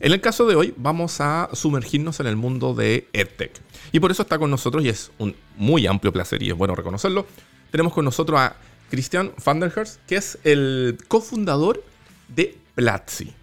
En el caso de hoy vamos a sumergirnos en el mundo de EdTech. Y por eso está con nosotros y es un muy amplio placer y es bueno reconocerlo. Tenemos con nosotros a Christian van der Herst, que es el cofundador de Platzi.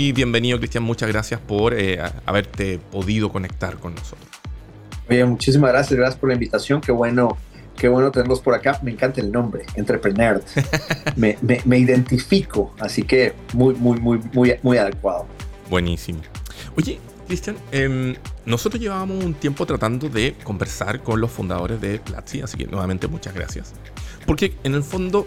Muy bienvenido, Cristian. Muchas gracias por eh, haberte podido conectar con nosotros. Oye, muchísimas gracias. Gracias por la invitación. Qué bueno, qué bueno tenerlos por acá. Me encanta el nombre, Entrepreneur. me, me, identifico, así que muy, muy, muy, muy, muy adecuado. Buenísimo. Oye, Cristian, em, nosotros llevábamos un tiempo tratando de conversar con los fundadores de Platzi, así que nuevamente muchas gracias. Porque en el fondo,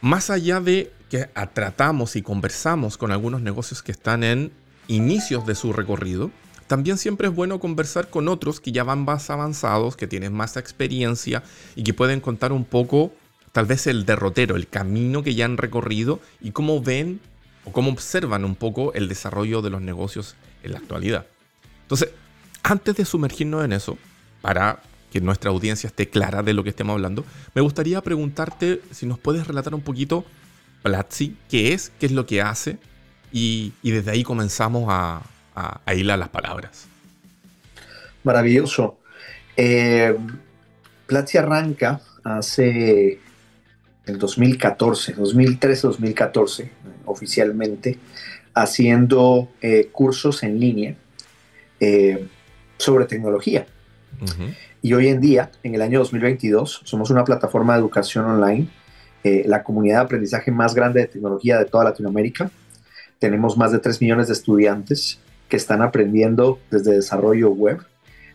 más allá de que tratamos y conversamos con algunos negocios que están en inicios de su recorrido, también siempre es bueno conversar con otros que ya van más avanzados, que tienen más experiencia y que pueden contar un poco, tal vez el derrotero, el camino que ya han recorrido y cómo ven o cómo observan un poco el desarrollo de los negocios en la actualidad. Entonces, antes de sumergirnos en eso, para que nuestra audiencia esté clara de lo que estemos hablando, me gustaría preguntarte si nos puedes relatar un poquito Platzi, qué es, qué es lo que hace, y, desde ahí comenzamos a, a, hilar las palabras. Maravilloso. Eh, Platzi arranca hace el 2014, 2013-2014, oficialmente, haciendo eh, cursos en línea eh, sobre tecnología. Y hoy en día, en el año 2022, somos una plataforma de educación online eh, la comunidad de aprendizaje más grande de tecnología de toda Latinoamérica. Tenemos más de 3 millones de estudiantes que están aprendiendo desde desarrollo web,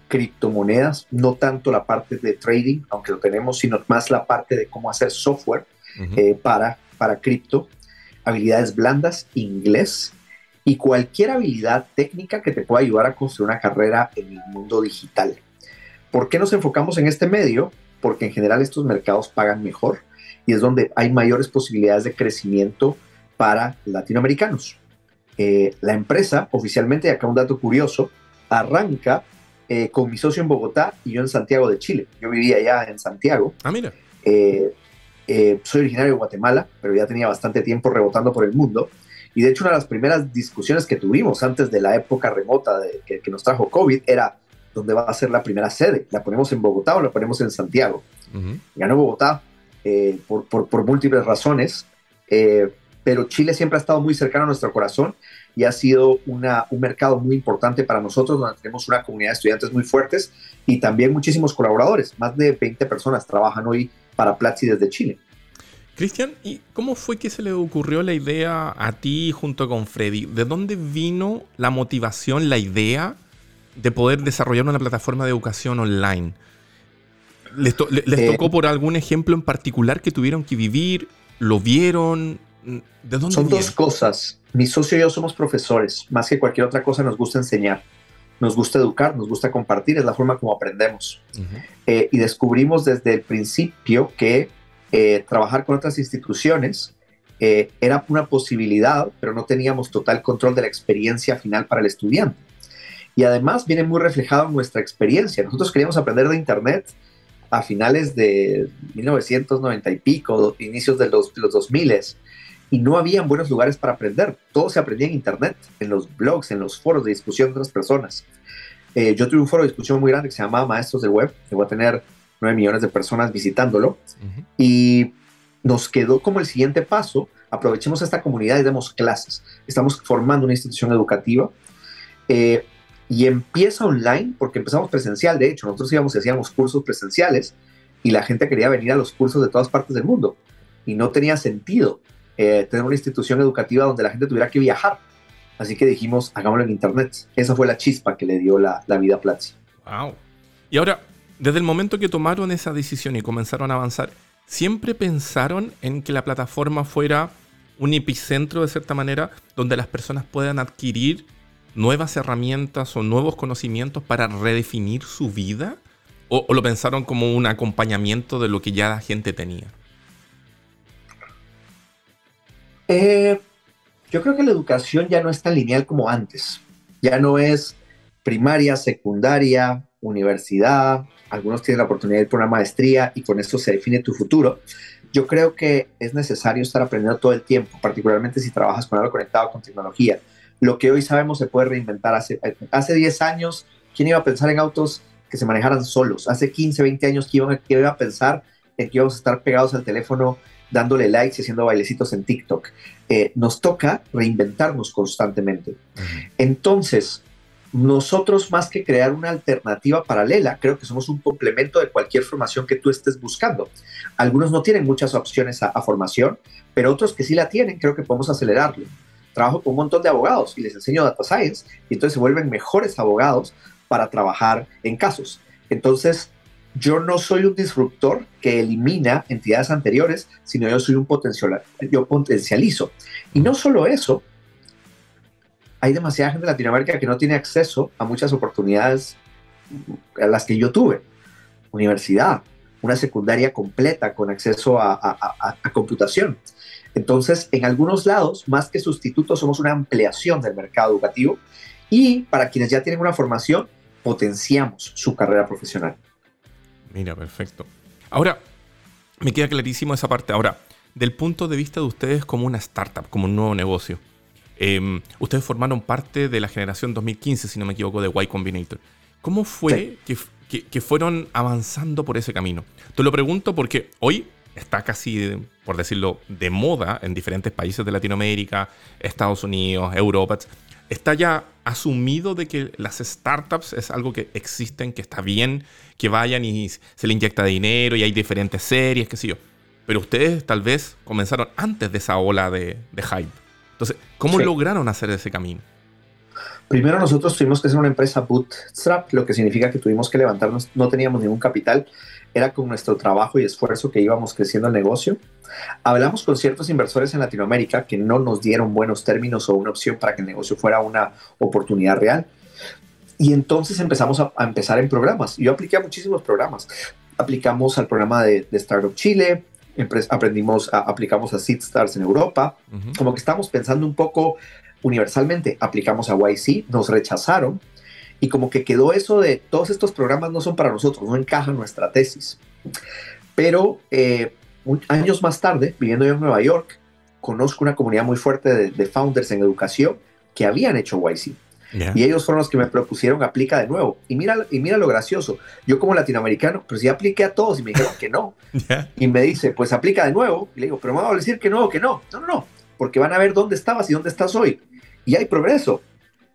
criptomonedas, no tanto la parte de trading, aunque lo tenemos, sino más la parte de cómo hacer software eh, para, para cripto, habilidades blandas, inglés y cualquier habilidad técnica que te pueda ayudar a construir una carrera en el mundo digital. ¿Por qué nos enfocamos en este medio? Porque en general estos mercados pagan mejor y es donde hay mayores posibilidades de crecimiento para latinoamericanos. Eh, la empresa oficialmente, y acá un dato curioso, arranca eh, con mi socio en Bogotá y yo en Santiago de Chile. Yo vivía allá en Santiago. Ah, mira. Eh, soy originario de Guatemala, pero ya tenía bastante tiempo rebotando por el mundo. Y de hecho, una de las primeras discusiones que tuvimos antes de la época remota de, que, nos trajo COVID era dónde va a ser la primera sede. ¿La ponemos en Bogotá o la ponemos en Santiago? Ganó Bogotá, eh, por, por, múltiples razones, eh, pero Chile siempre ha estado muy cercano a nuestro corazón y ha sido una, un mercado muy importante para nosotros, donde tenemos una comunidad de estudiantes muy fuertes y también muchísimos colaboradores. Más de 20 personas trabajan hoy para Platzi desde Chile. Cristian, ¿y cómo fue que se le ocurrió la idea a ti junto con Freddy? ¿De dónde vino la motivación, la idea de poder desarrollar una plataforma de educación online? ¿Les, eh, tocó por algún ejemplo en particular que tuvieron que vivir? ¿Lo vieron? ¿De dónde Son dos cosas. Mi socio y yo somos profesores. Más que cualquier otra cosa nos gusta enseñar. Nos gusta educar, nos gusta compartir, es la forma como aprendemos. Eh, y descubrimos desde el principio que eh, trabajar con otras instituciones era una posibilidad, pero no teníamos total control de la experiencia final para el estudiante. Y además viene muy reflejado en nuestra experiencia. Nosotros queríamos aprender de Internet, a finales de 1990 y pico, inicios de los, los 2000 y no habían buenos lugares para aprender. Todo se aprendía en Internet, en los blogs, en los foros de discusión de otras personas. Eh, yo tuve un foro de discusión muy grande que se llamaba Maestros del Web, que voy a tener 9 millones de personas visitándolo, y nos quedó como el siguiente paso, aprovechemos esta comunidad y demos clases. Estamos formando una institución educativa. Eh, y empieza online porque empezamos presencial, de hecho, nosotros íbamos y hacíamos cursos presenciales y la gente quería venir a los cursos de todas partes del mundo y no tenía sentido eh, tener una institución educativa donde la gente tuviera que viajar. Así que dijimos, hagámoslo en Internet. Esa fue la chispa que le dio la, la vida a Platzi. Wow. Y ahora, desde el momento que tomaron esa decisión y comenzaron a avanzar, ¿siempre pensaron en que la plataforma fuera un epicentro de cierta manera donde las personas puedan adquirir nuevas herramientas o nuevos conocimientos para redefinir su vida? ¿O, lo pensaron como un acompañamiento de lo que ya la gente tenía? Eh, yo creo que la educación ya no es tan lineal como antes. Ya no es primaria, secundaria, universidad. Algunos tienen la oportunidad de ir por una maestría y con esto se define tu futuro. Yo creo que es necesario estar aprendiendo todo el tiempo, particularmente si trabajas con algo conectado con tecnología. Lo que hoy sabemos se puede reinventar. Hace, hace 10 años, ¿quién iba a pensar en autos que se manejaran solos? Hace 15, 20 años, ¿quién iba, a pensar en que íbamos a estar pegados al teléfono dándole likes y haciendo bailecitos en TikTok? Eh, nos toca reinventarnos constantemente. Entonces, nosotros más que crear una alternativa paralela, creo que somos un complemento de cualquier formación que tú estés buscando. Algunos no tienen muchas opciones a, a formación, pero otros que sí la tienen, creo que podemos acelerarlo trabajo con un montón de abogados y les enseño data science y entonces se vuelven mejores abogados para trabajar en casos. Entonces, yo no soy un disruptor que elimina entidades anteriores, sino yo soy un potencial, yo potencializo. Y no solo eso, hay demasiada gente en Latinoamérica que no tiene acceso a muchas oportunidades a las que yo tuve. Universidad, una secundaria completa con acceso a, a computación. Entonces, en algunos lados, más que sustitutos, somos una ampliación del mercado educativo y para quienes ya tienen una formación, potenciamos su carrera profesional. Mira, perfecto. Ahora, me queda clarísimo esa parte. Ahora, del punto de vista de ustedes como una startup, como un nuevo negocio, em, ustedes formaron parte de la generación 2015, si no me equivoco, de Y Combinator. ¿Cómo fue que, fueron avanzando por ese camino? Te lo pregunto porque hoy está casi, por decirlo, de moda en diferentes países de Latinoamérica, Estados Unidos, Europa. Está ya asumido de que las startups es algo que existen, que está bien, que vayan y se le inyecta dinero y hay diferentes series, qué sé yo. Pero ustedes tal vez comenzaron antes de esa ola de, hype. Entonces, ¿cómo lograron hacer ese camino? Primero nosotros tuvimos que ser una empresa bootstrap, lo que significa que tuvimos que levantarnos, no teníamos ningún capital era con nuestro trabajo y esfuerzo que íbamos creciendo el negocio. Hablamos con ciertos inversores en Latinoamérica que no nos dieron buenos términos o una opción para que el negocio fuera una oportunidad real. Y entonces empezamos a, empezar en programas. Yo apliqué a muchísimos programas. Aplicamos al programa de, Startup Chile, aprendimos, aplicamos a Seed Stars en Europa. Como que estamos pensando un poco universalmente. Aplicamos a YC, nos rechazaron y como que quedó eso de todos estos programas no son para nosotros, no encajan nuestra tesis. Pero eh, años más tarde, viviendo yo en Nueva York, conozco una comunidad muy fuerte de, founders en educación que habían hecho YC. Y ellos fueron los que me propusieron aplica de nuevo. Y mira, y mira lo gracioso. Yo como latinoamericano, pues ya apliqué a todos y me dijeron que no. Y me dice, pues aplica de nuevo. Y le digo, pero me va a decir que no, que no. No, no, no. Porque van a ver dónde estabas y dónde estás hoy. Y hay progreso.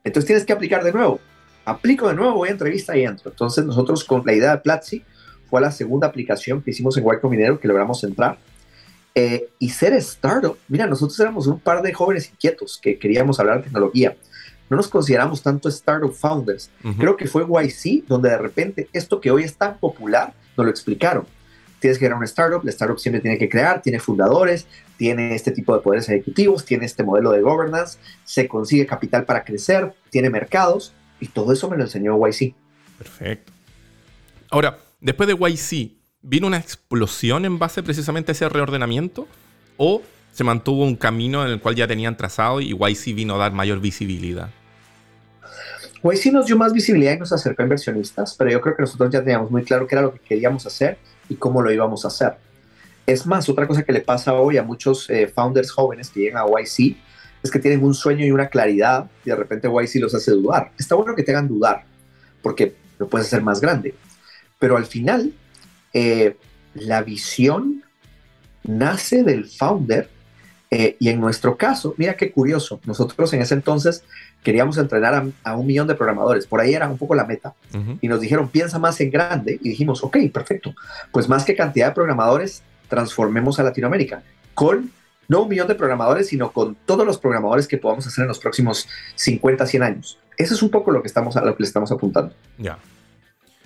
Entonces tienes que aplicar de nuevo aplico de nuevo, voy a entrevista y entro. Entonces nosotros con la idea de Platzi fue la segunda aplicación que hicimos en Huayco Minero que logramos entrar. Eh, y ser startup, mira, nosotros éramos un par de jóvenes inquietos que queríamos hablar de tecnología. No nos consideramos tanto startup founders. Creo que fue YC donde de repente esto que hoy es tan popular nos lo explicaron. Tienes que crear una startup, la startup siempre tiene que crear, tiene fundadores, tiene este tipo de poderes ejecutivos, tiene este modelo de governance, se consigue capital para crecer, tiene mercados y todo eso me lo enseñó YC. Perfecto. Ahora, después de YC, ¿vino una explosión en base precisamente a ese reordenamiento? ¿O se mantuvo un camino en el cual ya tenían trazado y YC vino a dar mayor visibilidad? YC nos dio más visibilidad y nos acercó a inversionistas, pero yo creo que nosotros ya teníamos muy claro qué era lo que queríamos hacer y cómo lo íbamos a hacer. Es más, otra cosa que le pasa hoy a muchos eh, founders jóvenes que llegan a YC es que tienen un sueño y una claridad y de repente YC los hace dudar. Está bueno que te hagan dudar porque lo puedes hacer más grande. Pero al final, eh, la visión nace del founder eh, y en nuestro caso, mira qué curioso, nosotros en ese entonces queríamos entrenar a, un millón de programadores, por ahí era un poco la meta, y nos dijeron, piensa más en grande, y dijimos, ok, perfecto, pues más que cantidad de programadores, transformemos a Latinoamérica con no un millón de programadores, sino con todos los programadores que podamos hacer en los próximos 50, 100 años. Eso es un poco lo que, estamos, a lo que le estamos apuntando. Ya.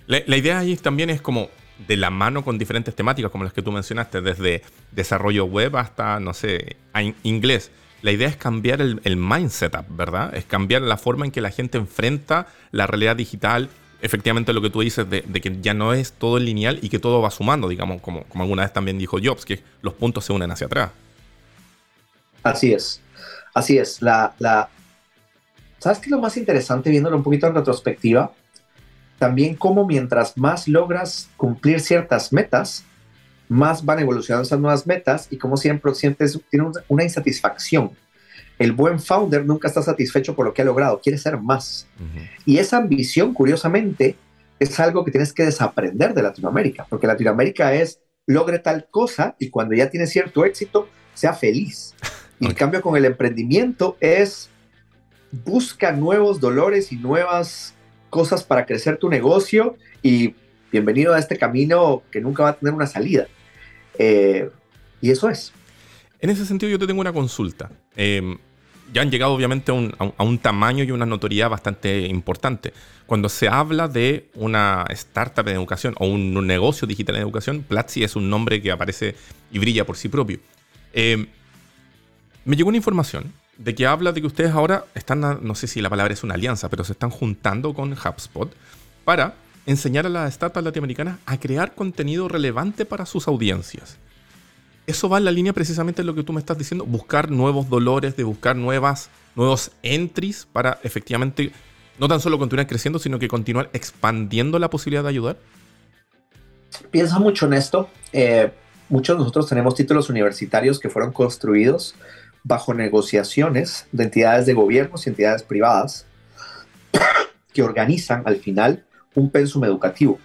La, idea ahí también es como de la mano con diferentes temáticas, como las que tú mencionaste, desde desarrollo web hasta, no sé, inglés. La idea es cambiar el, mindset, ¿verdad? Es cambiar la forma en que la gente enfrenta la realidad digital. Efectivamente, lo que tú dices de, que ya no es todo lineal y que todo va sumando, digamos, como, como alguna vez también dijo Jobs, que los puntos se unen hacia atrás. Así es, así es. La, la... ¿Sabes qué es lo más interesante viéndolo un poquito en retrospectiva? También cómo mientras más logras cumplir ciertas metas, más van evolucionando esas nuevas metas y como siempre sientes, tiene una insatisfacción. El buen founder nunca está satisfecho por lo que ha logrado, quiere ser más. Y esa ambición, curiosamente, es algo que tienes que desaprender de Latinoamérica, porque Latinoamérica es logre tal cosa y cuando ya tiene cierto éxito, sea feliz. Y en cambio con el emprendimiento es busca nuevos dolores y nuevas cosas para crecer tu negocio y bienvenido a este camino que nunca va a tener una salida. Eh, y eso es. En ese sentido, yo te tengo una consulta. Em, ya han llegado obviamente a un, tamaño y una notoriedad bastante importante. Cuando se habla de una startup en educación o un, negocio digital en educación, Platzi es un nombre que aparece y brilla por sí propio. Em, me llegó una información de que habla de que ustedes ahora están, no sé si la palabra es una alianza, pero se están juntando con HubSpot para enseñar a las startups latinoamericanas a crear contenido relevante para sus audiencias. Eso va en la línea precisamente de lo que tú me estás diciendo, buscar nuevos dolores, de buscar nuevas, nuevos entries para efectivamente no tan solo continuar creciendo, sino que continuar expandiendo la posibilidad de ayudar. Piensa mucho en esto. Eh, muchos de nosotros tenemos títulos universitarios que fueron construidos bajo negociaciones de entidades de gobiernos y entidades privadas que organizan al final un pensum educativo.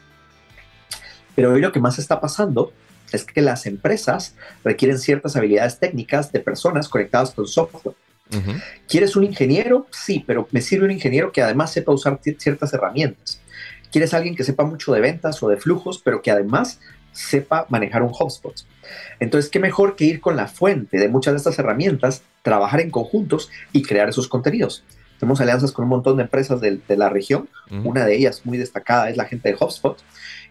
Pero hoy lo que más está pasando es que las empresas requieren ciertas habilidades técnicas de personas conectadas con software. ¿Quieres un ingeniero? Sí, pero me sirve un ingeniero que además sepa usar ciertas herramientas. ¿Quieres alguien que sepa mucho de ventas o de flujos, pero que además sepa manejar un HubSpot? Entonces, ¿qué mejor que ir con la fuente de muchas de estas herramientas, trabajar en conjuntos y crear esos contenidos? Tenemos alianzas con un montón de empresas de, la región. Una de ellas muy destacada es la gente de HubSpot.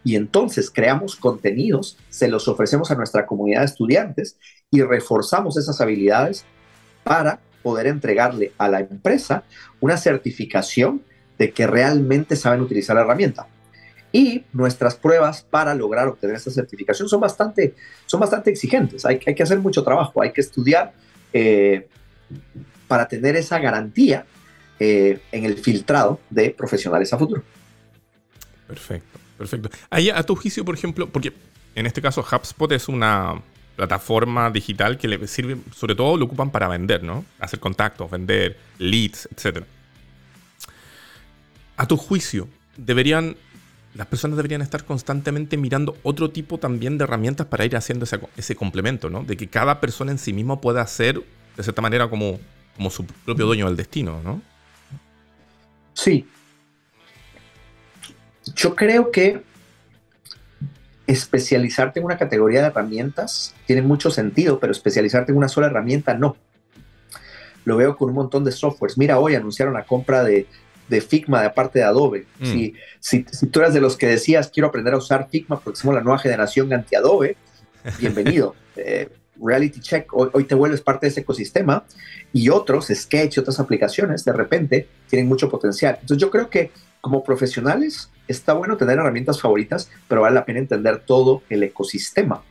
Y entonces creamos contenidos, se los ofrecemos a nuestra comunidad de estudiantes y reforzamos esas habilidades para poder entregarle a la empresa una certificación de que realmente saben utilizar la herramienta. Y nuestras pruebas para lograr obtener esa certificación son bastante, son bastante exigentes. Hay, hay que hacer mucho trabajo, hay que estudiar eh, para tener esa garantía eh, en el filtrado de profesionales a futuro. Perfecto, perfecto. Ahí a tu juicio, por ejemplo, porque en este caso HubSpot es una plataforma digital que le sirve, sobre todo lo ocupan para vender, ¿no? Hacer contactos, vender leads, etc. A tu juicio, deberían las personas deberían estar constantemente mirando otro tipo también de herramientas para ir haciendo ese, ese complemento, ¿no? De que cada persona en sí misma pueda hacer, de cierta manera, como, como su propio dueño del destino, ¿no? Sí. Yo creo que especializarte en una categoría de herramientas tiene mucho sentido, pero especializarte en una sola herramienta no. Lo veo con un montón de softwares. Mira, hoy anunciaron la compra de, Figma de parte de Adobe. Mm. Si, si, tú eras de los que decías, quiero aprender a usar Figma porque somos la nueva generación anti-Adobe, bienvenido. Eh, reality Check, hoy, te vuelves parte de ese ecosistema y otros, Sketch y otras aplicaciones, de repente tienen mucho potencial. Entonces yo creo que como profesionales está bueno tener herramientas favoritas, pero vale la pena entender todo el ecosistema.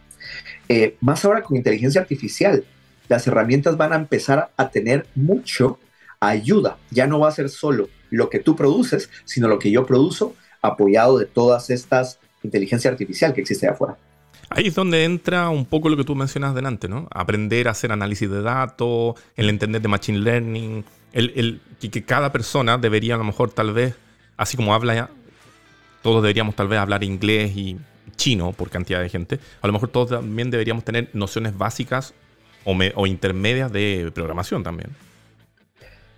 Eh, más ahora con inteligencia artificial, las herramientas van a empezar a tener mucho ayuda. Ya no va a ser solo lo que tú produces, sino lo que yo produzo, apoyado de todas estas inteligencia artificial que existe afuera. Ahí es donde entra un poco lo que tú mencionas delante, ¿no? Aprender a hacer análisis de datos, el entender de machine learning, el, que cada persona debería a lo mejor tal vez, así como habla, todos deberíamos tal vez hablar inglés y chino por cantidad de gente, a lo mejor todos también deberíamos tener nociones básicas o, o intermedias de programación también.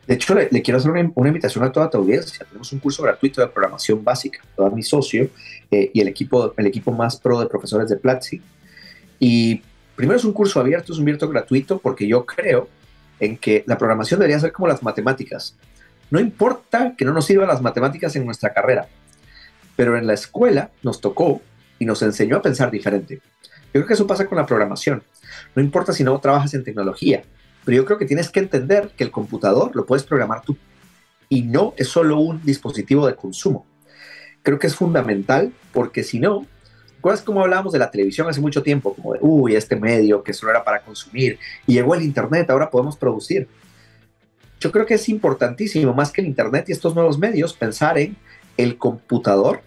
De hecho, le, quiero hacer una, invitación a toda tu audiencia. Tenemos un curso gratuito de programación básica. Todo mi socio eh, y el equipo, el equipo más pro de profesores de Platzi. Y primero es un curso abierto, es un abierto gratuito, porque yo creo en que la programación debería ser como las matemáticas. No importa que no nos sirvan las matemáticas en nuestra carrera, pero en la escuela nos tocó y nos enseñó a pensar diferente. Yo creo que eso pasa con la programación. No importa si no trabajas en tecnología, pero yo creo que tienes que entender que el computador lo puedes programar tú y no es solo un dispositivo de consumo. Creo que es fundamental porque si no, ¿Recuerdas cómo hablábamos de la televisión hace mucho tiempo? Como de, uy, este medio que solo era para consumir y llegó el Internet, ahora podemos producir. Yo creo que es importantísimo, más que el Internet y estos nuevos medios, pensar en el computador.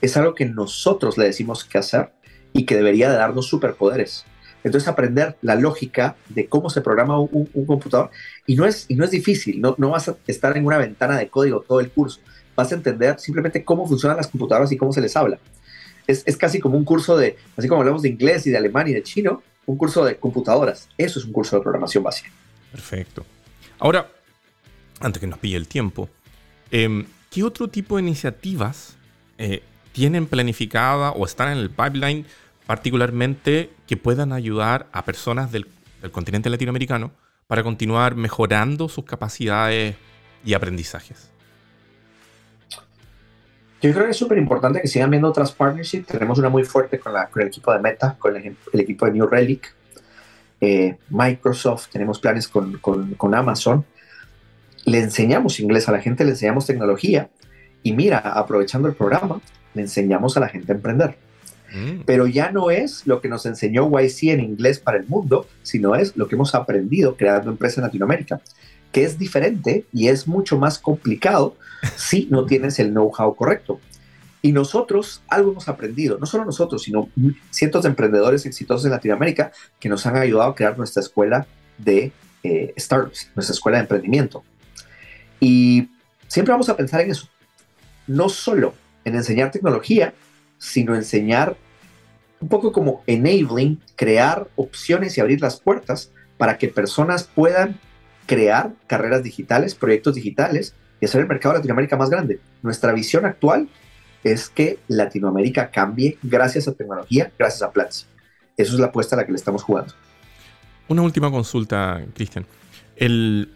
Es algo que nosotros le decimos que hacer y que debería de darnos superpoderes. Entonces aprender la lógica de cómo se programa un, computador y no es, y no es difícil, no, no vas a estar en una ventana de código todo el curso, vas a entender simplemente cómo funcionan las computadoras y cómo se les habla. Es, es casi como un curso de, así como hablamos de inglés y de alemán y de chino, un curso de computadoras. Eso es un curso de programación básica. Perfecto. Ahora, antes que nos pille el tiempo, em, ¿qué otro tipo de iniciativas eh, tienen planificada o están en el pipeline particularmente que puedan ayudar a personas del, continente latinoamericano para continuar mejorando sus capacidades y aprendizajes? Yo creo que es súper importante que sigan viendo otras partnerships. Tenemos una muy fuerte con, la, con el equipo de Meta, con el, equipo de New Relic, eh, Microsoft, tenemos planes con, con, con, Amazon. Le enseñamos inglés a la gente, le enseñamos tecnología y mira, aprovechando el programa, le enseñamos a la gente a emprender. Mm. Pero ya no es lo que nos enseñó YC en inglés para el mundo, sino es lo que hemos aprendido creando empresas en Latinoamérica, que es diferente y es mucho más complicado si no tienes el know-how correcto. Y nosotros algo hemos aprendido, no solo nosotros, sino cientos de emprendedores exitosos en Latinoamérica que nos han ayudado a crear nuestra escuela de eh, startups, nuestra escuela de emprendimiento. Y siempre vamos a pensar en eso, no solo en enseñar tecnología, sino enseñar un poco como enabling, crear opciones y abrir las puertas para que personas puedan crear carreras digitales, proyectos digitales y hacer el mercado de Latinoamérica más grande. Nuestra visión actual es que Latinoamérica cambie gracias a tecnología, gracias a Platzi. Eso es la apuesta a la que le estamos jugando. Una última consulta, Cristian. El...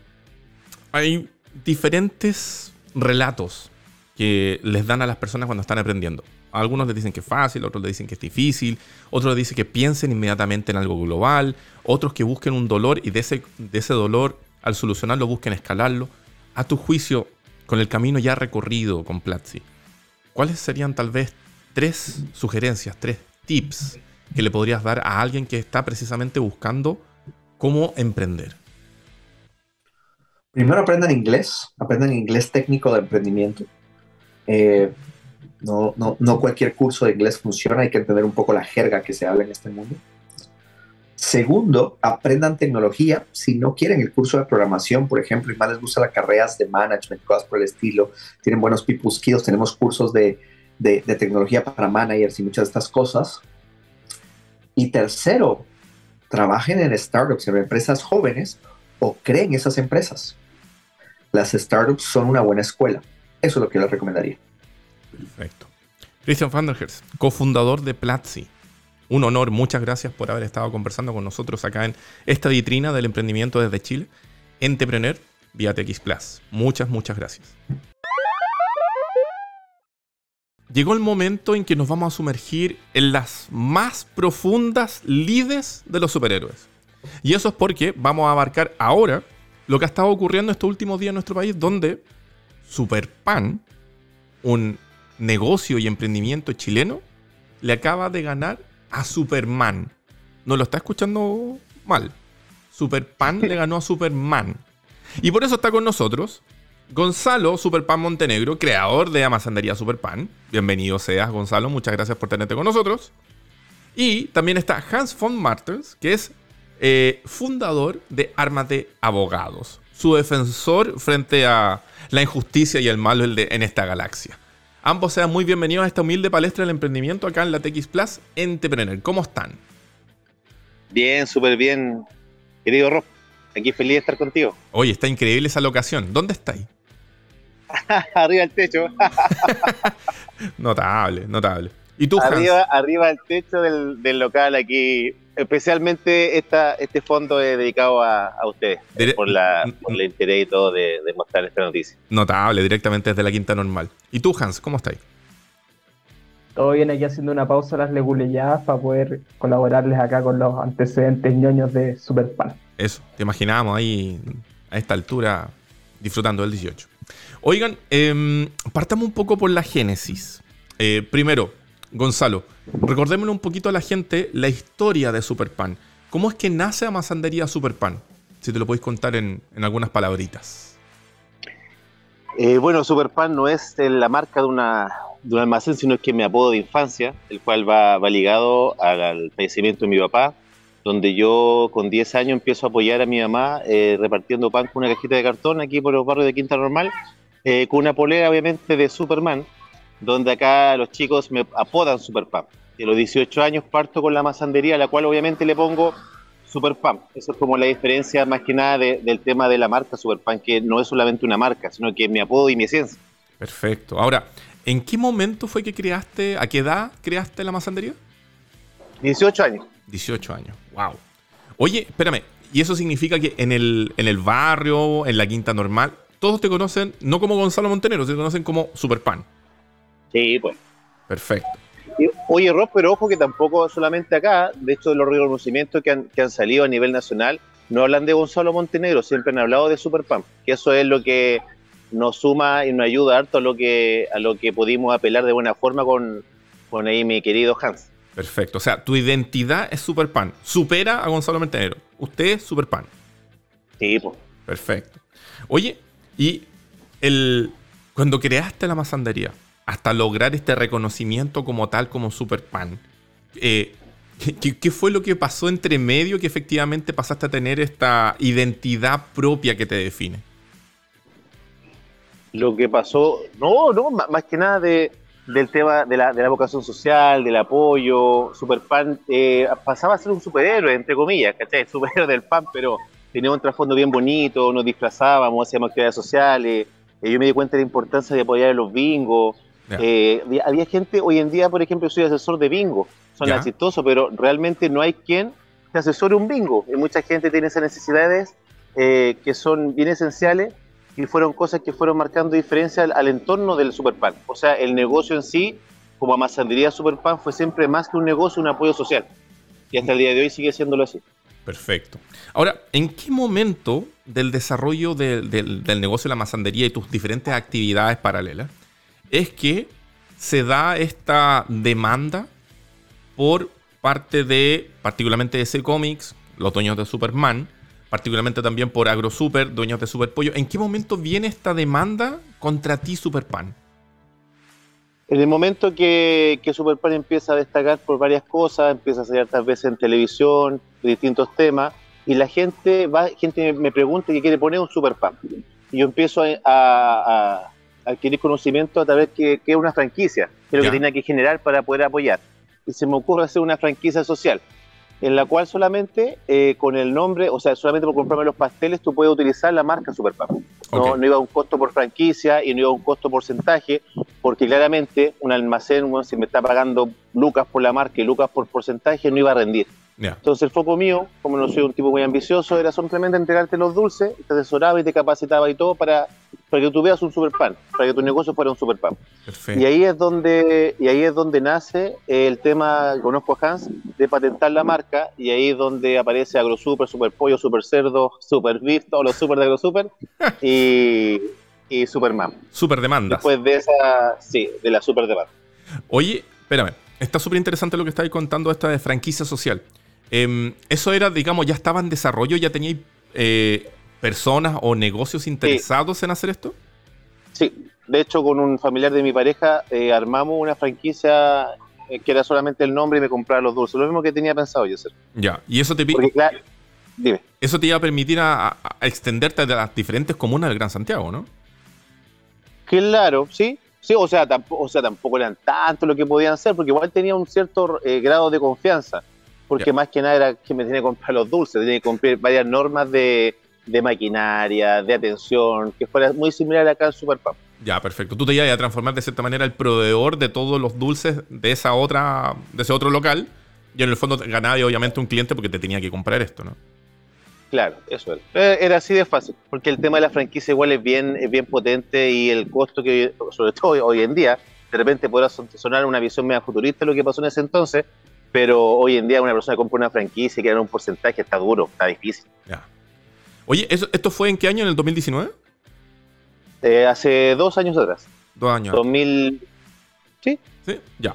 Hay diferentes relatos que les dan a las personas cuando están aprendiendo. Algunos les dicen que es fácil, otros les dicen que es difícil, otros les dicen que piensen inmediatamente en algo global, otros que busquen un dolor y de ese, de ese dolor, al solucionarlo, busquen escalarlo. A tu juicio, con el camino ya recorrido con Platzi, ¿cuáles serían tal vez tres sugerencias, tres tips que le podrías dar a alguien que está precisamente buscando cómo emprender? Primero aprendan inglés, aprendan inglés técnico de emprendimiento. Eh, no, no, no cualquier curso de inglés funciona, hay que entender un poco la jerga que se habla en este mundo. Segundo, aprendan tecnología. Si no quieren el curso de programación, por ejemplo, y más les gusta las carreras de management, cosas por el estilo, tienen buenos people tenemos cursos de, de, de tecnología para managers y muchas de estas cosas. Y tercero, trabajen en startups, en empresas jóvenes o creen esas empresas. Las startups son una buena escuela. Eso es lo que les recomendaría. Perfecto. Christian van der Herst, cofundador de Platzi. Un honor, muchas gracias por haber estado conversando con nosotros acá en esta vitrina del emprendimiento desde Chile. Entrepreneur vía TX Plus. Muchas, muchas gracias. Llegó el momento en que nos vamos a sumergir en las más profundas lides de los superhéroes. Y eso es porque vamos a abarcar ahora lo que ha estado ocurriendo estos últimos días en nuestro país, donde Superpan, un negocio y emprendimiento chileno le acaba de ganar a Superman. No lo está escuchando mal. Superpan le ganó a Superman. Y por eso está con nosotros Gonzalo Superpan Montenegro, creador de Amazondería Superpan. Bienvenido seas, Gonzalo. Muchas gracias por tenerte con nosotros. Y también está Hans von Martens, que es eh, fundador de Armas de Abogados. Su defensor frente a la injusticia y el malo en esta galaxia. Ambos sean muy bienvenidos a esta humilde palestra del emprendimiento acá en la TX Plus Entrepreneur. ¿Cómo están? Bien, súper bien, querido Rob. Aquí feliz de estar contigo. Oye, está increíble esa locación. ¿Dónde estáis? arriba del techo. notable, notable. ¿Y tú, Arriba, arriba del techo del, local aquí. Especialmente esta, este fondo es dedicado a, ustedes por, la, por el interés y todo de, mostrar esta noticia. Notable, directamente desde la quinta normal. ¿Y tú, Hans, cómo estáis? Todo bien aquí haciendo una pausa a las leguleyadas para poder colaborarles acá con los antecedentes ñoños de Superpan. Eso, te imaginábamos ahí a esta altura disfrutando del 18. Oigan, em, partamos un poco por la génesis. Eh, primero, Gonzalo, recordémosle un poquito a la gente la historia de Superpan. ¿Cómo es que nace Amasandería Superpan? Si te lo podéis contar en, algunas palabritas. Eh, bueno, Superpan no es la marca de, una, un almacén, sino que mi apodo de infancia, el cual va, ligado al, fallecimiento de mi papá, donde yo con 10 años empiezo a apoyar a mi mamá eh, repartiendo pan con una cajita de cartón aquí por los barrios de Quinta Normal, eh, con una polera obviamente de Superman, donde acá los chicos me apodan Superpan. De los 18 años parto con la masandería, a la cual obviamente le pongo Superpan. Eso es como la diferencia más que nada del tema de la marca Superpan, que no es solamente una marca, sino que es mi apodo y mi esencia. Perfecto. Ahora, ¿en qué momento fue que creaste, a qué edad creaste la masandería? 18 años. 18 años, wow. Oye, espérame, ¿y eso significa que en el, en el barrio, en la quinta normal, todos te conocen no como Gonzalo Montenero, se conocen como Superpan? Sí, pues. Perfecto. oye, Rob, pero ojo que tampoco solamente acá, de hecho, de los reconocimientos que han, que han salido a nivel nacional, no hablan de Gonzalo Montenegro, siempre han hablado de Superpan, que eso es lo que nos suma y nos ayuda harto a lo que, a lo que pudimos apelar de buena forma con, con ahí mi querido Hans. Perfecto, o sea, tu identidad es Superpan, supera a Gonzalo Montenegro, usted es Superpan. Sí, pues. Perfecto. Oye, y el, cuando creaste la masandería, hasta lograr este reconocimiento como tal, como Superpan. Eh, ¿qué, fue lo que pasó entre medio que efectivamente pasaste a tener esta identidad propia que te define? Lo que pasó, no, no, más que nada de, del tema de la, de vocación social, del apoyo. Superpan eh, pasaba a ser un superhéroe, entre comillas, ¿cachai? Superhéroe del pan, pero tenía un trasfondo bien bonito, nos disfrazábamos, hacíamos actividades sociales. Eh, yo me di cuenta de la importancia de apoyar a los bingos, eh, había gente, hoy en día, por ejemplo, soy asesor de bingo, son chistosos, pero realmente no hay quien te asesore un bingo. Y mucha gente tiene esas necesidades eh, que son bien esenciales y fueron cosas que fueron marcando diferencia al, entorno del Superpan. O sea, el negocio en sí, como Amasandería Superpan, fue siempre más que un negocio, un apoyo social. Y hasta el día de hoy sigue siéndolo así. Perfecto. Ahora, ¿en qué momento del desarrollo del, del negocio de la masandería y tus diferentes actividades paralelas es que se da esta demanda por parte de, particularmente de ese Comics, los dueños de Superman, particularmente también por AgroSuper, dueños de Superpollo. ¿En qué momento viene esta demanda contra ti, Superpan? En el momento que, Superpan empieza a destacar por varias cosas, empieza a salir tantas veces en televisión, distintos temas, y la gente va, gente me pregunta que quiere poner un Superpan. Y yo empiezo a adquirir conocimiento a través de que es una franquicia, que es lo que tenía que generar para poder apoyar. Y se me ocurre hacer una franquicia social, en la cual solamente eh, con el nombre, o sea, solamente por comprarme los pasteles, tú puedes utilizar la marca Superpack. No, no iba a un costo por franquicia y no iba a un costo porcentaje, porque claramente un almacén, si me está pagando lucas por la marca y lucas por porcentaje, no iba a rendir. Entonces el foco mío, como no soy un tipo muy ambicioso, era simplemente entregarte los dulces, te asesoraba y te capacitaba y todo para, para que tú veas un super pan, para que tu negocio fuera un super pan. Y ahí es donde, y ahí es donde nace el tema, conozco a Hans, de patentar la marca, y ahí es donde aparece AgroSuper, Super Pollo, Super Cerdo, Super Beef, todos los super de AgroSuper, y, y Superman. Super demanda. Después de esa, sí, de la super demanda. Oye, espérame, está súper interesante lo que estáis contando esta de franquicia social. Em, eso era, digamos, ya estaba en desarrollo, ya teníais eh, personas o negocios interesados en hacer esto. Sí, de hecho con un familiar de mi pareja eh, armamos una franquicia eh, que era solamente el nombre y me compraba los dulces, lo mismo que tenía pensado yo hacer. Ya, y eso te dime. Eso te iba a permitir a, extenderte a las diferentes comunas del Gran Santiago, ¿no? Claro, sí, sí, o sea, tampoco, o sea, tampoco eran tanto lo que podían hacer, porque igual tenía un cierto grado de confianza porque más que nada era que me tenía que comprar los dulces, tenía que cumplir varias normas de, maquinaria, de atención, que fuera muy similar acá al Superpap. Ya, perfecto. Tú te ibas a transformar de cierta manera el proveedor de todos los dulces de esa otra, de ese otro local. Y en el fondo ganaba obviamente un cliente porque te tenía que comprar esto, ¿no? Claro, eso era. Eh, era así de fácil, porque el tema de la franquicia igual es bien, es bien potente y el costo que, sobre todo hoy en día, de repente podrá sonar una visión media futurista de lo que pasó en ese entonces, pero hoy en día una persona compra una franquicia y quiere un porcentaje, está duro, está difícil. Oye, ¿esto fue en qué año? ¿En el 2019? Eh, hace dos años atrás. Dos años. 2000. Sí. Sí, ya.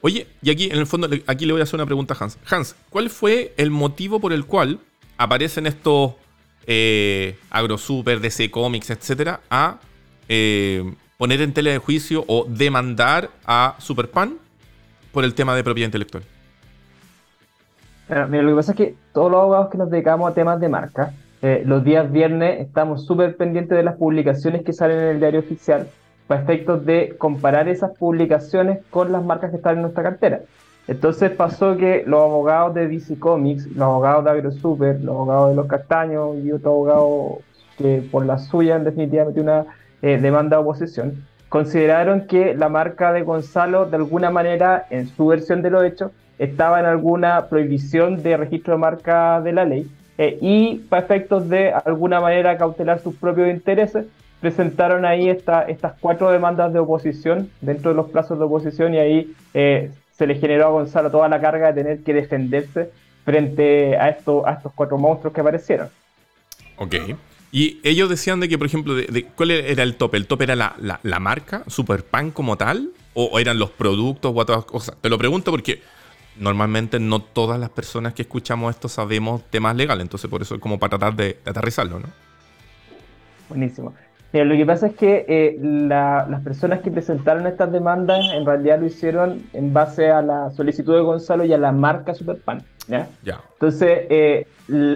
Oye, y aquí en el fondo, aquí le voy a hacer una pregunta a Hans. Hans, ¿cuál fue el motivo por el cual aparecen estos eh, AgroSuper, DC Comics, etcétera, a eh, poner en tela de juicio o demandar a Superpan por el tema de propiedad intelectual? Mira, lo que pasa es que todos los abogados que nos dedicamos a temas de marca, eh, los días viernes estamos súper pendientes de las publicaciones que salen en el diario oficial para efectos de comparar esas publicaciones con las marcas que están en nuestra cartera. Entonces pasó que los abogados de DC Comics, los abogados de AgroSuper, los abogados de Los Castaños y otro abogado que por la suya en definitiva metió una eh, demanda de oposición, consideraron que la marca de Gonzalo de alguna manera en su versión de lo hecho estaba en alguna prohibición de registro de marca de la ley eh, y para efectos de alguna manera cautelar sus propios intereses presentaron ahí esta, estas cuatro demandas de oposición dentro de los plazos de oposición y ahí eh, se le generó a Gonzalo toda la carga de tener que defenderse frente a, esto, estos cuatro monstruos que aparecieron. Ok. Y ellos decían de que, por ejemplo, de, ¿cuál era el tope? ¿El tope era la, la, marca, Superpan como tal? ¿O, eran los productos o otras cosas? Te lo pregunto porque normalmente no todas las personas que escuchamos esto sabemos temas legales, entonces por eso es como para tratar de, de aterrizarlo, ¿no? Buenísimo lo que pasa es que eh, las personas que presentaron estas demandas en realidad lo hicieron en base a la solicitud de Gonzalo y a la marca Superpan. ¿ya? Entonces, eh,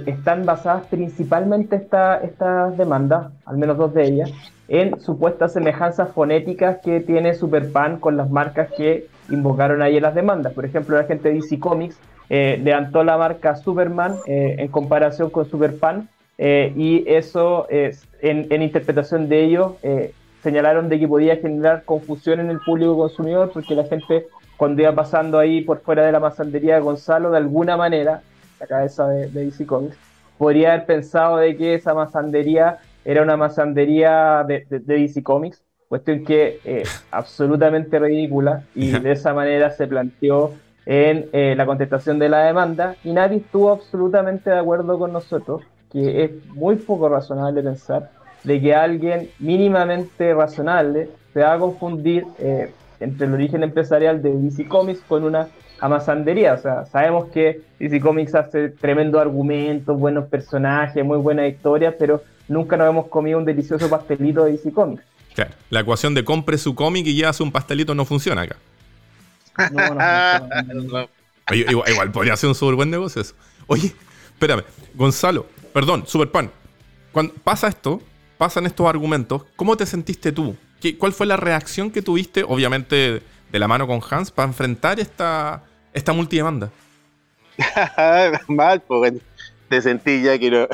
están basadas principalmente estas demandas, al menos dos de ellas, en supuestas semejanzas fonéticas que tiene Superpan con las marcas que invocaron ahí en las demandas. Por ejemplo, la gente de DC Comics eh, levantó la marca Superman en comparación con Superpan eh, y eso, es, en, interpretación de ello, eh, señalaron de que podía generar confusión en el público consumidor porque la gente cuando iba pasando ahí por fuera de la masandería de Gonzalo, de alguna manera, la cabeza de, de DC Comics, podría haber pensado de que esa masandería era una masandería de, de, DC Comics, cuestión que eh, absolutamente ridícula y de esa manera se planteó en la contestación de la demanda y nadie estuvo absolutamente de acuerdo con nosotros que es muy poco razonable pensar de que alguien mínimamente razonable se va a confundir eh, entre el origen empresarial de DC Comics con una amasandería. O sea, sabemos que DC Comics hace tremendo argumentos, buenos personajes, muy buena historia, pero nunca nos hemos comido un delicioso pastelito de DC Comics. Claro, la ecuación de compre su cómic y ya hace un pastelito no funciona acá. No, no igual, igual, podría ser un súper buen negocio eso. Oye, espérame, Gonzalo, Perdón, Superpan. Cuando pasa esto, pasan estos argumentos, ¿cómo te sentiste tú? ¿Qué, ¿Cuál fue la reacción que tuviste, obviamente de la mano con Hans, para enfrentar esta, esta multidemanda? Mal, pues te sentí ya que, no,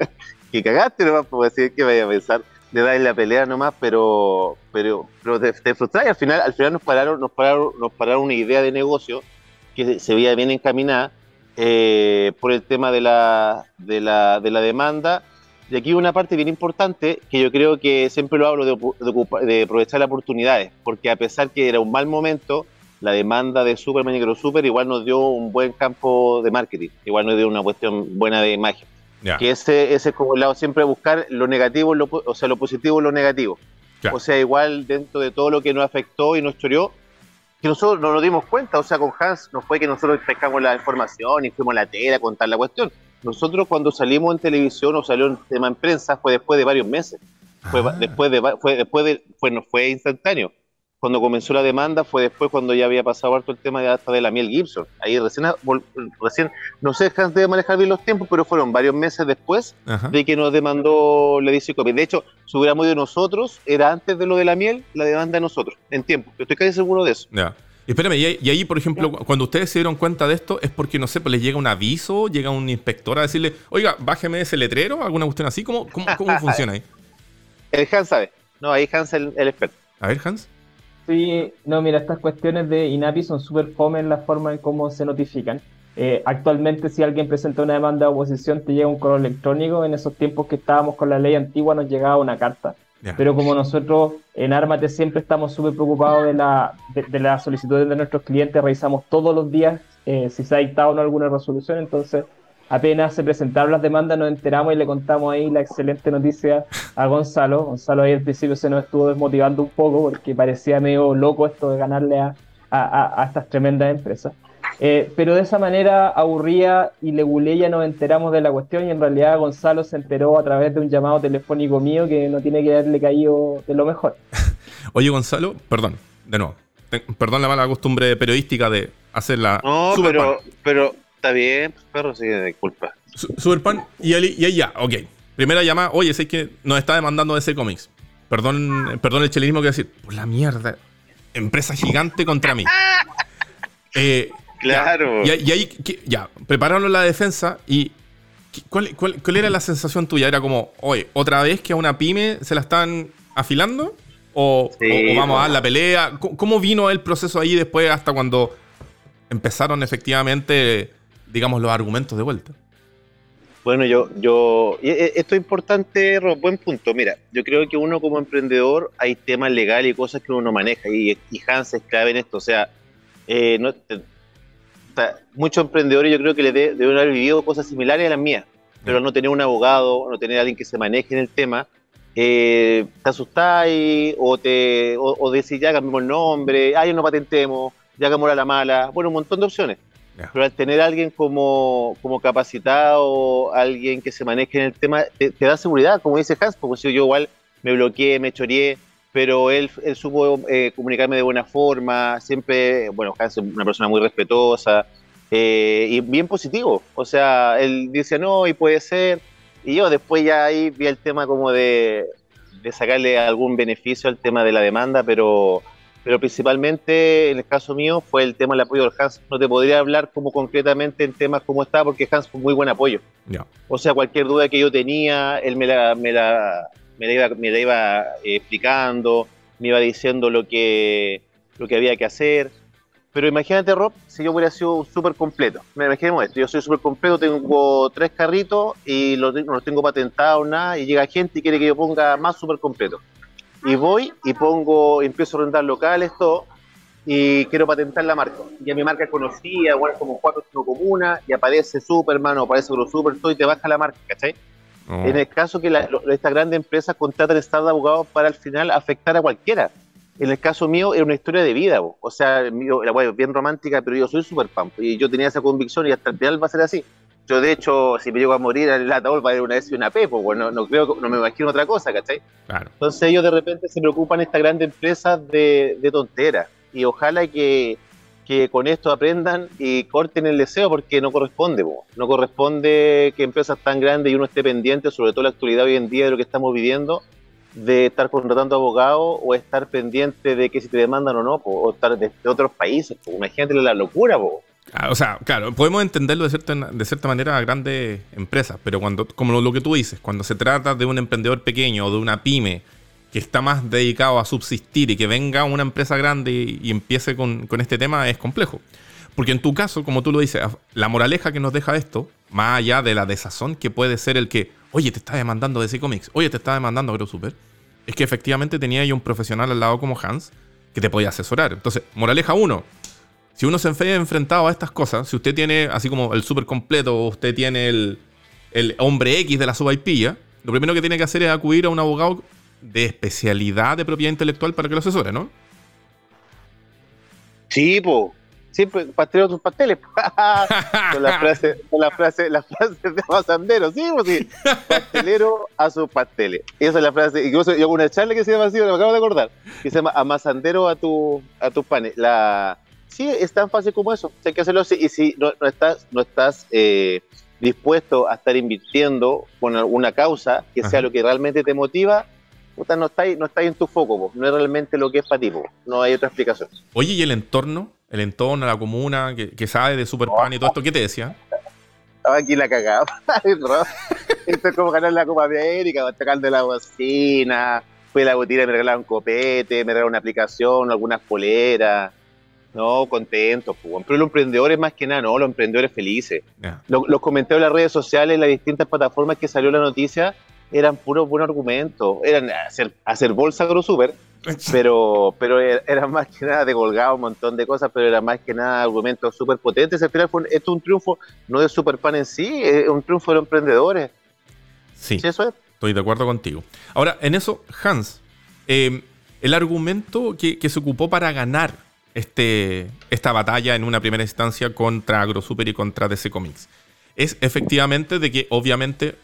que cagaste nomás, pues así que vaya a pensar de dar la pelea nomás, pero pero, pero te, te y al final, al final nos pararon, nos pararon, nos pararon una idea de negocio que se veía bien encaminada eh, por el tema de la, de, la, de la demanda. Y aquí una parte bien importante que yo creo que siempre lo hablo de, de, aprovechar las oportunidades, porque a pesar que era un mal momento, la demanda de Superman y Super igual nos dio un buen campo de marketing, igual nos dio una cuestión buena de imagen. Que ese, ese es como el lado siempre buscar lo negativo, o sea, lo positivo y lo negativo. O sea, igual dentro de todo lo que nos afectó y nos choreó, que nosotros no nos dimos cuenta, o sea, con Hans no fue que nosotros pescamos la información y fuimos a la tele a contar la cuestión. Nosotros cuando salimos en televisión o salió en tema en prensa fue después de varios meses. Fue ah. después de fue después de fue no fue instantáneo. Cuando comenzó la demanda fue después cuando ya había pasado harto el tema de hasta de la miel Gibson. Ahí recién recién no sé Hans debe manejar bien los tiempos, pero fueron varios meses después de que nos demandó la DC De hecho, si hubiéramos ido nosotros, era antes de lo de la miel, la demanda de nosotros, en tiempo. Yo estoy casi seguro de eso. Y espérame, y, ahí, por ejemplo, cuando ustedes se dieron cuenta de esto, es porque, no sé, pues les llega un aviso, llega un inspector a decirle, oiga, bájeme ese letrero, alguna cuestión así. ¿Cómo, cómo, funciona ahí? El Hans sabe. No, ahí Hans es el, experto. A ver, Hans. Sí, no, mira, estas cuestiones de INAPI son súper fome en la forma en cómo se notifican. Eh, actualmente, si alguien presenta una demanda de oposición, te llega un correo electrónico. En esos tiempos que estábamos con la ley antigua, nos llegaba una carta. Pero como nosotros en Armate siempre estamos súper preocupados de la, de, las solicitudes de nuestros clientes, revisamos todos los días eh, si se ha dictado o no alguna resolución, entonces apenas se presentaron las demandas nos enteramos y le contamos ahí la excelente noticia a Gonzalo. Gonzalo ahí al principio se nos estuvo desmotivando un poco porque parecía medio loco esto de ganarle a, a, estas tremendas empresas. Eh, pero de esa manera aburría y Legulé ya nos enteramos de la cuestión y en realidad Gonzalo se enteró a través de un llamado telefónico mío que no tiene que haberle caído de lo mejor. Oye Gonzalo, perdón, de nuevo, perdón la mala costumbre periodística de hacer la... No, pero, pero está bien, pues, perro, sí, disculpa. Superpan y, y ahí ya, ok. Primera llamada, oye, sé que nos está demandando ese cómics. Perdón, perdón el chelenismo que decir, por la mierda, empresa gigante contra mí. Eh, claro. y, ahí, ya, prepararon la defensa y ¿cuál, era la sensación tuya? ¿Era como, oye, otra vez que a una pyme se la están afilando? ¿O, vamos a dar la pelea? ¿Cómo, vino el proceso ahí después hasta cuando empezaron efectivamente, digamos, los argumentos de vuelta? Bueno, yo, yo, eh, esto es importante, buen punto. Mira, yo creo que uno como emprendedor hay temas legales y cosas que uno no maneja y, Hans es clave en esto. O sea, eh, no, muchos emprendedores yo creo que le deben haber vivido cosas similares a las mías, pero no tener un abogado, no tener a alguien que se maneje en el tema, eh, te asustáis o, te, o, decís ya cambiamos el nombre, ya no patentemos, ya hagamos la mala, bueno, un montón de opciones. Pero al tener a alguien como, como capacitado, alguien que se maneje en el tema, te, da seguridad, como dice Hans, porque si yo igual me bloqueé, me choreé, pero él, él supo eh, comunicarme de buena forma, siempre, bueno, Hans es una persona muy respetuosa eh, y bien positivo. O sea, él dice no y puede ser. Y yo después ya ahí vi el tema como de, de sacarle algún beneficio al tema de la demanda, pero pero principalmente en el caso mío fue el tema del apoyo del Hans. No te podría hablar como concretamente en temas como está, porque Hans fue muy buen apoyo. O sea, cualquier duda que yo tenía, él me la, me la, me iba, me la iba eh, explicando, me iba diciendo lo que, lo que había que hacer. Pero imagínate, Rob, si yo hubiera sido súper completo. Me imaginemos esto, yo soy súper completo, tengo tres carritos y no los tengo patentados, nada, y llega gente y quiere que yo ponga más súper completo y voy y pongo, empiezo a rentar locales, todo, y quiero patentar la marca. Y a mi marca conocida, igual como cuatro o cinco comunas, y aparece Superman o aparece Super todo y te baja la marca, ¿cachai? Oh. En el caso que estas grandes empresas contratan estado de abogados para al final afectar a cualquiera. En el caso mío era una historia de vida, o sea, la web bien romántica, pero yo soy super fan y yo tenía esa convicción y hasta el final va a ser así. Yo, de hecho, si me llego a morir en el ataúd, va a haber una S y una P, pues no, no, creo, no me imagino otra cosa, ¿cachai? Entonces ellos de repente se preocupan estas grandes empresas de, de tonteras. Y ojalá que, que, con esto aprendan y corten el deseo porque no corresponde, no corresponde que empresas tan grandes y uno esté pendiente, sobre todo la actualidad hoy en día de lo que estamos viviendo, de estar contratando abogados o estar pendiente de que si te demandan o no, o estar de, otros países. Po. Imagínate la locura, po. Ah, o sea, claro, podemos entenderlo de cierta, manera a grandes empresas, pero cuando, como lo que tú dices, cuando se trata de un emprendedor pequeño o de una pyme que está más dedicado a subsistir y que venga una empresa grande y, empiece con, este tema es complejo. Porque en tu caso, como tú lo dices, la moraleja que nos deja esto, más allá de la desazón que puede ser el que, oye, te está demandando DC Comics, oye, te está demandando AgroSuper, es que efectivamente tenía ahí un profesional al lado como Hans que te podía asesorar. Entonces, moraleja 1, si uno se ve enfrentado a estas cosas, si usted tiene así como el super completo o usted tiene el, hombre X de la subaipilla, lo primero que tiene que hacer es acudir a un abogado de especialidad de propiedad intelectual para que lo asesore, ¿no? Sí, pues. Siempre pastelero tus pasteles. con la frase, con la frase, la frase de Amasandero, sí, pues sí. Pastelero a sus pasteles. Esa es la frase. Incluso yo hago una charla que se llama así, me acabo de acordar, que se llama Amasandero a tu, a tus panes. La, sí, es tan fácil como eso. Hay que hacerlo así. Y si no, estás, no estás eh, dispuesto a estar invirtiendo con alguna causa que sea lo que realmente te motiva, puta, no estáis no está en tu foco, no es realmente lo que es para ti, no hay otra explicación. Oye, ¿y el entorno? El entorno, la comuna, que, sabe de Superpan y todo esto, ¿qué te decía? Estaba aquí la cagada. Esto es como ganar la Copa América, tocando la bocina. Fui a la botina y me regalaron copete, me regalaron una aplicación, algunas poleras. No, contentos, pero los emprendedores más que nada, no, los emprendedores felices. Los, comentarios en las redes sociales, en las distintas plataformas que salió la noticia, eran puros buenos argumentos. Eran hacer, hacer bolsa AgroSuper, pero, pero er, era más que nada de colgado un montón de cosas, pero era más que nada argumentos súper potentes. Al final fue, esto es un triunfo no de Superpan en sí, es un triunfo de los emprendedores. Sí, eso es. Estoy de acuerdo contigo. Ahora, en eso, Hans, eh, el argumento que, que se ocupó para ganar este, esta batalla en una primera instancia contra AgroSuper y contra DC Comics. Es efectivamente de que obviamente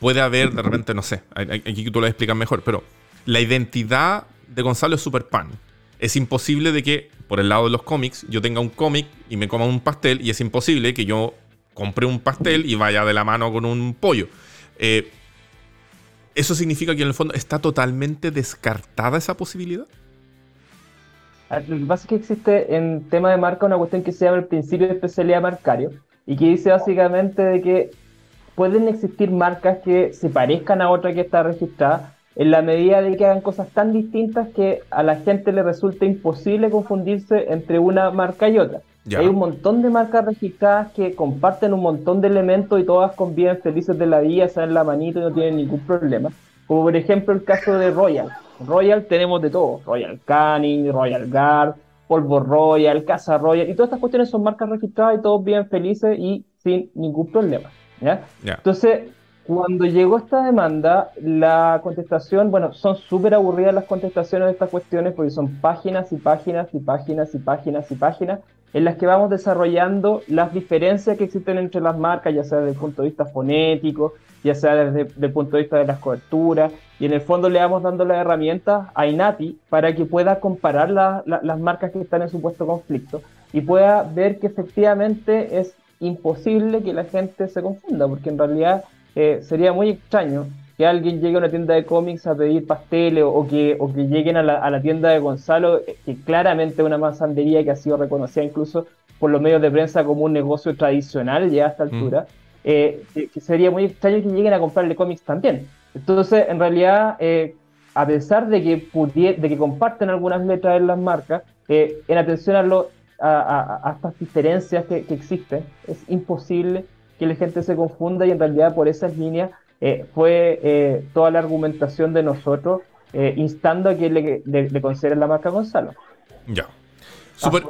puede haber de repente, no sé, aquí tú lo explicas mejor, pero la identidad de Gonzalo es super pan. Es imposible de que, por el lado de los cómics, yo tenga un cómic y me coma un pastel, y es imposible que yo compre un pastel y vaya de la mano con un pollo. Eh, ¿Eso significa que en el fondo está totalmente descartada esa posibilidad? Lo que pasa es que existe en tema de marca una cuestión que se llama el principio de especialidad marcario y que dice básicamente de que pueden existir marcas que se parezcan a otra que está registrada en la medida de que hagan cosas tan distintas que a la gente le resulta imposible confundirse entre una marca y otra. Hay un montón de marcas registradas que comparten un montón de elementos y todas conviven felices de la vida, se dan la manito y no tienen ningún problema. Como por ejemplo el caso de Royal. Royal tenemos de todo. Royal Canin, Royal Guard, Polvo Royal, Casa Royal. Y todas estas cuestiones son marcas registradas y todos viven felices y sin ningún problema. ¿ya? Entonces, cuando llegó esta demanda, la contestación, bueno, son súper aburridas las contestaciones de estas cuestiones porque son páginas y páginas y páginas y páginas y páginas en las que vamos desarrollando las diferencias que existen entre las marcas, ya sea desde el punto de vista fonético, ya sea desde, el punto de vista de las coberturas, y en el fondo le vamos dando las herramientas a Inati para que pueda comparar las marcas que están en supuesto conflicto y pueda ver que efectivamente es imposible que la gente se confunda, porque en realidad eh, sería muy extraño que alguien llegue a una tienda de cómics a pedir pasteles o, que, o que lleguen a la, a la, tienda de Gonzalo, eh, que claramente es una masandería que ha sido reconocida incluso por los medios de prensa como un negocio tradicional ya a esta mm. altura, eh, que sería muy extraño que lleguen a comprarle cómics también. Entonces, en realidad, eh, a pesar de que, de que comparten algunas letras en las marcas, en atención a, lo, a, a, estas diferencias que, que existen, es imposible que la gente se confunda y en realidad por esas líneas eh, fue eh, toda la argumentación de nosotros eh, instando a que le, le, consideren la marca Gonzalo. Ya. Super,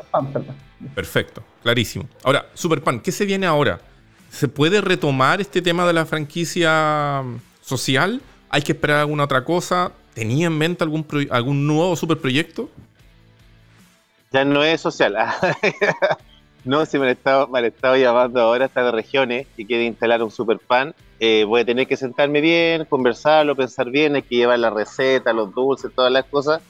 perfecto, clarísimo. Ahora, Superpan, ¿qué se viene ahora? ¿Se puede retomar este tema de la franquicia social? ¿Hay que esperar alguna otra cosa? ¿Tenía en mente algún, algún nuevo superproyecto? Ya no es social. no, si me han estado, me estado llamando ahora hasta de regiones y quiere instalar un superpan eh, voy a tener que sentarme bien, conversarlo, pensar bien, hay que llevar la receta, los dulces, todas las cosas.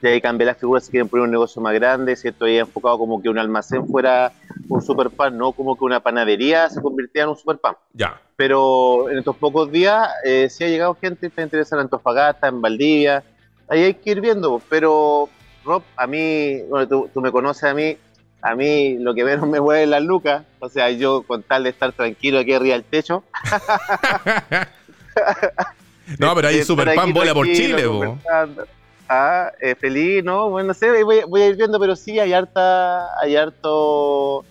Y ahí cambiar las figuras si quieren poner un negocio más grande, ¿cierto? Ahí enfocado como que un almacén fuera un super pan, no como que una panadería se convirtiera en un super pan. Ya. Pero en estos pocos días eh, sí ha llegado gente, está interesada en Antofagasta, en Valdivia. Ahí hay que ir viendo, pero Rob, a mí, bueno, tú, tú me conoces a mí, a mí lo que menos me mueve es las lucas. O sea, yo con tal de estar tranquilo aquí arriba del techo. no, pero hay super pan bola por Chile, Ah, eh, feliz, ¿no? Bueno, no sé, voy, a ir viendo, pero sí, hay harta, hay harto,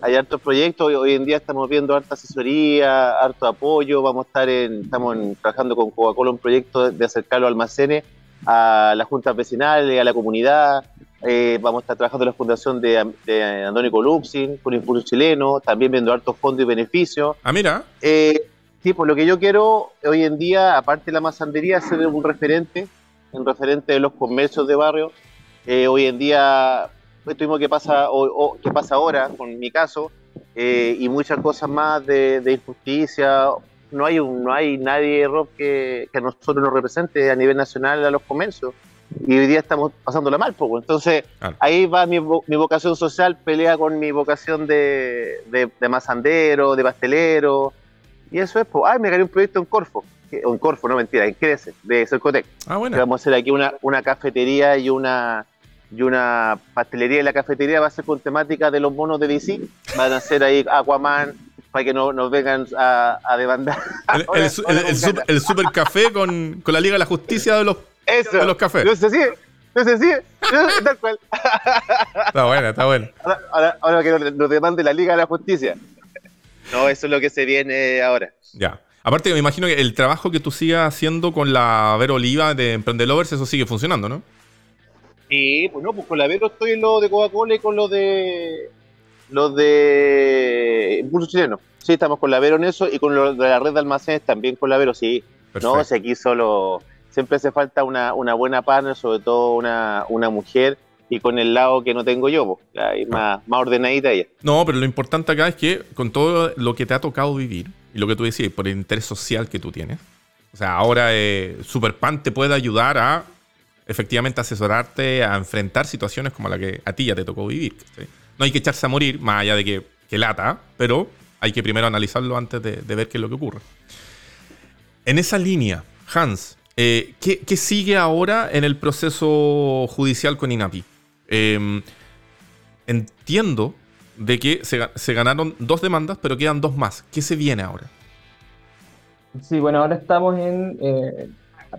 hay hartos proyectos. Hoy, en día estamos viendo harta asesoría, harto apoyo. Vamos a estar en, estamos trabajando con Coca-Cola un proyecto de acercar los almacenes a las juntas vecinales, a la comunidad. Eh, vamos a estar trabajando en la fundación de, de Andónico Luxin, con Impulso Chileno, también viendo hartos fondos y beneficios. Ah, mira. Eh, sí, pues lo que yo quiero hoy en día, aparte de la masandería, ser un referente, un referente de los comercios de barrio. Eh, hoy en día, esto mismo que pasa, o, que pasa ahora, con mi caso, y muchas cosas más de, injusticia. No hay, un, no hay nadie, Rob, que, que a nosotros nos represente a nivel nacional a los comercios y hoy día estamos pasándola mal, poco. Entonces, ahí va mi, mi, vocación social, pelea con mi vocación de, de, de masandero, de pastelero. Y eso es, pues, ay, me gané un proyecto en Corfo. En Corfo, no mentira, en Crece, de Cercotec. Ah, bueno. vamos a hacer aquí una, una cafetería y una y una pastelería y la cafetería va a ser con temática de los monos de DC. Van a ser ahí Aquaman, para que no nos vengan a, a demandar. El, super, el, super, café con, con la Liga de la Justicia de los eso. los cafés. No sé si. No sé si. Tal cual. Está bueno, está bueno. Ahora, ahora, que nos demande la Liga de la Justicia. No, eso es lo que se viene ahora. Ya. Aparte, me imagino que el trabajo que tú sigas haciendo con la Vero Oliva de Emprendelovers, eso sigue funcionando, ¿no? Sí, pues no, pues con la Vero estoy en lo de Coca-Cola y con lo de. Los de Impulso Chileno. Sí, estamos con la Vero en eso y con lo de la red de almacenes también con la Vero, sí. Perfecto. No, si aquí solo siempre hace falta una, una buena partner, sobre todo una, una mujer y con el lado que no tengo yo, pues, más, más ordenadita ella. No, pero lo importante acá es que con todo lo que te ha tocado vivir y lo que tú decías, por el interés social que tú tienes, o sea, ahora eh, Superpan te puede ayudar a efectivamente asesorarte a enfrentar situaciones como la que a ti ya te tocó vivir. No hay que echarse a morir, más allá de que, que lata, pero hay que primero analizarlo antes de, ver qué es lo que ocurre. En esa línea, Hans, eh, ¿qué, sigue ahora en el proceso judicial con INAPI? Em, entiendo de que se, ganaron dos demandas, pero quedan dos más. ¿Qué se viene ahora? Sí, bueno, ahora estamos en, eh,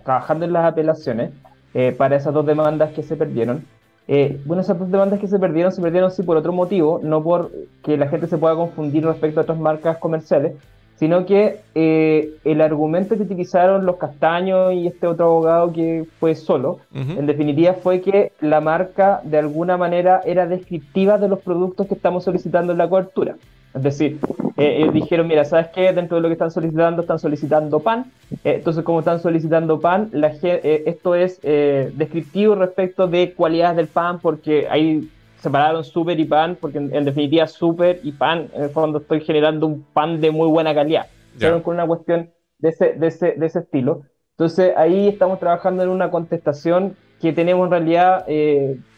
trabajando en las apelaciones eh, para esas dos demandas que se perdieron. Eh, bueno, esas dos demandas que se perdieron, se perdieron sí por otro motivo, no por que la gente se pueda confundir respecto a otras marcas comerciales, sino que eh, el argumento que utilizaron los castaños y este otro abogado que fue solo, en definitiva fue que la marca de alguna manera era descriptiva de los productos que estamos solicitando en la cobertura. Es decir, eh, ellos dijeron, mira, ¿sabes qué? Dentro de lo que están solicitando, están solicitando pan. Eh, entonces, como están solicitando pan, la, eh, esto es descriptivo respecto de cualidades del pan, porque ahí separaron super y pan, porque en, definitiva super y pan, en el fondo estoy generando un pan de muy buena calidad. Yeah. con una cuestión de ese, de, ese, de ese estilo. Entonces, ahí estamos trabajando en una contestación que tenemos en realidad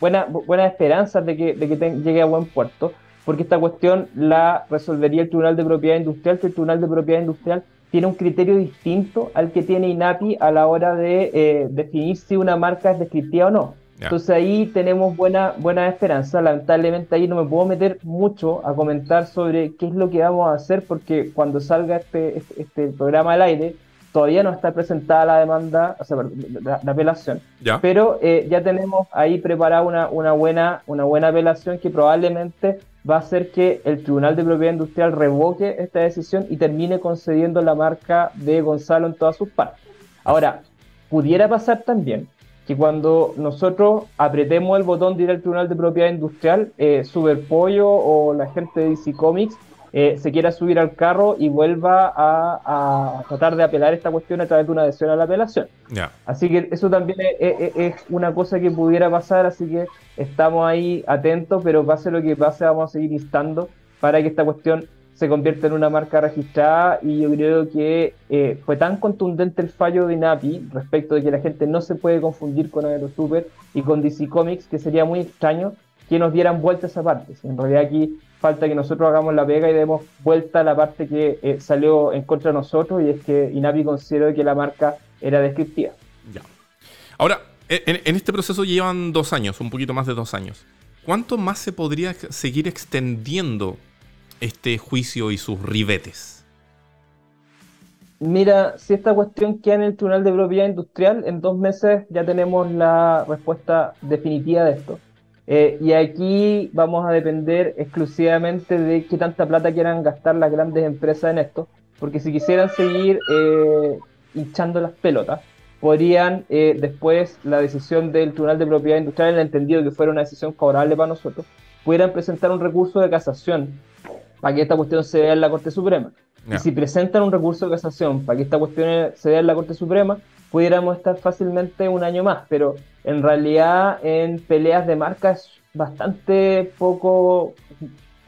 buenas buena esperanzas de que, de que llegue a buen puerto porque esta cuestión la resolvería el Tribunal de Propiedad Industrial, que el Tribunal de Propiedad Industrial tiene un criterio distinto al que tiene INAPI a la hora de eh, definir si una marca es descriptiva o no. Entonces ahí tenemos buena, buena esperanza. Lamentablemente ahí no me puedo meter mucho a comentar sobre qué es lo que vamos a hacer, porque cuando salga este, este, este programa al aire, todavía no está presentada la demanda, o sea, la, apelación, pero eh, ya tenemos ahí preparada una, una, buena, una buena apelación que probablemente va a hacer que el Tribunal de Propiedad Industrial revoque esta decisión y termine concediendo la marca de Gonzalo en todas sus partes. Ahora, pudiera pasar también que cuando nosotros apretemos el botón de ir al Tribunal de Propiedad Industrial, eh, Superpollo o la gente de DC Comics eh, se quiera subir al carro y vuelva a, tratar de apelar esta cuestión a través de una adhesión a la apelación. Así que eso también es, una cosa que pudiera pasar, así que estamos ahí atentos, pero pase lo que pase, vamos a seguir instando para que esta cuestión se convierta en una marca registrada y yo creo que eh, fue tan contundente el fallo de INAPI respecto de que la gente no se puede confundir con Aerosuper y con DC Comics que sería muy extraño que nos dieran vuelta esa parte. En realidad aquí falta que nosotros hagamos la pega y demos vuelta a la parte que eh, salió en contra de nosotros y es que INAPI consideró que la marca era descriptiva. Ya. Ahora, en, este proceso llevan dos años, un poquito más de dos años. ¿Cuánto más se podría seguir extendiendo este juicio y sus ribetes? Mira, si esta cuestión queda en el Tribunal de Propiedad Industrial, en dos meses ya tenemos la respuesta definitiva de esto. Eh, y aquí vamos a depender exclusivamente de qué tanta plata quieran gastar las grandes empresas en esto, porque si quisieran seguir eh, hinchando las pelotas, podrían eh, después la decisión del Tribunal de Propiedad Industrial, en el entendido que fuera una decisión favorable para nosotros, pudieran presentar un recurso de casación para que esta cuestión se vea en la Corte Suprema. Y si presentan un recurso de casación para que esta cuestión se vea en la Corte Suprema, pudiéramos estar fácilmente un año más, pero en realidad en peleas de marca es bastante poco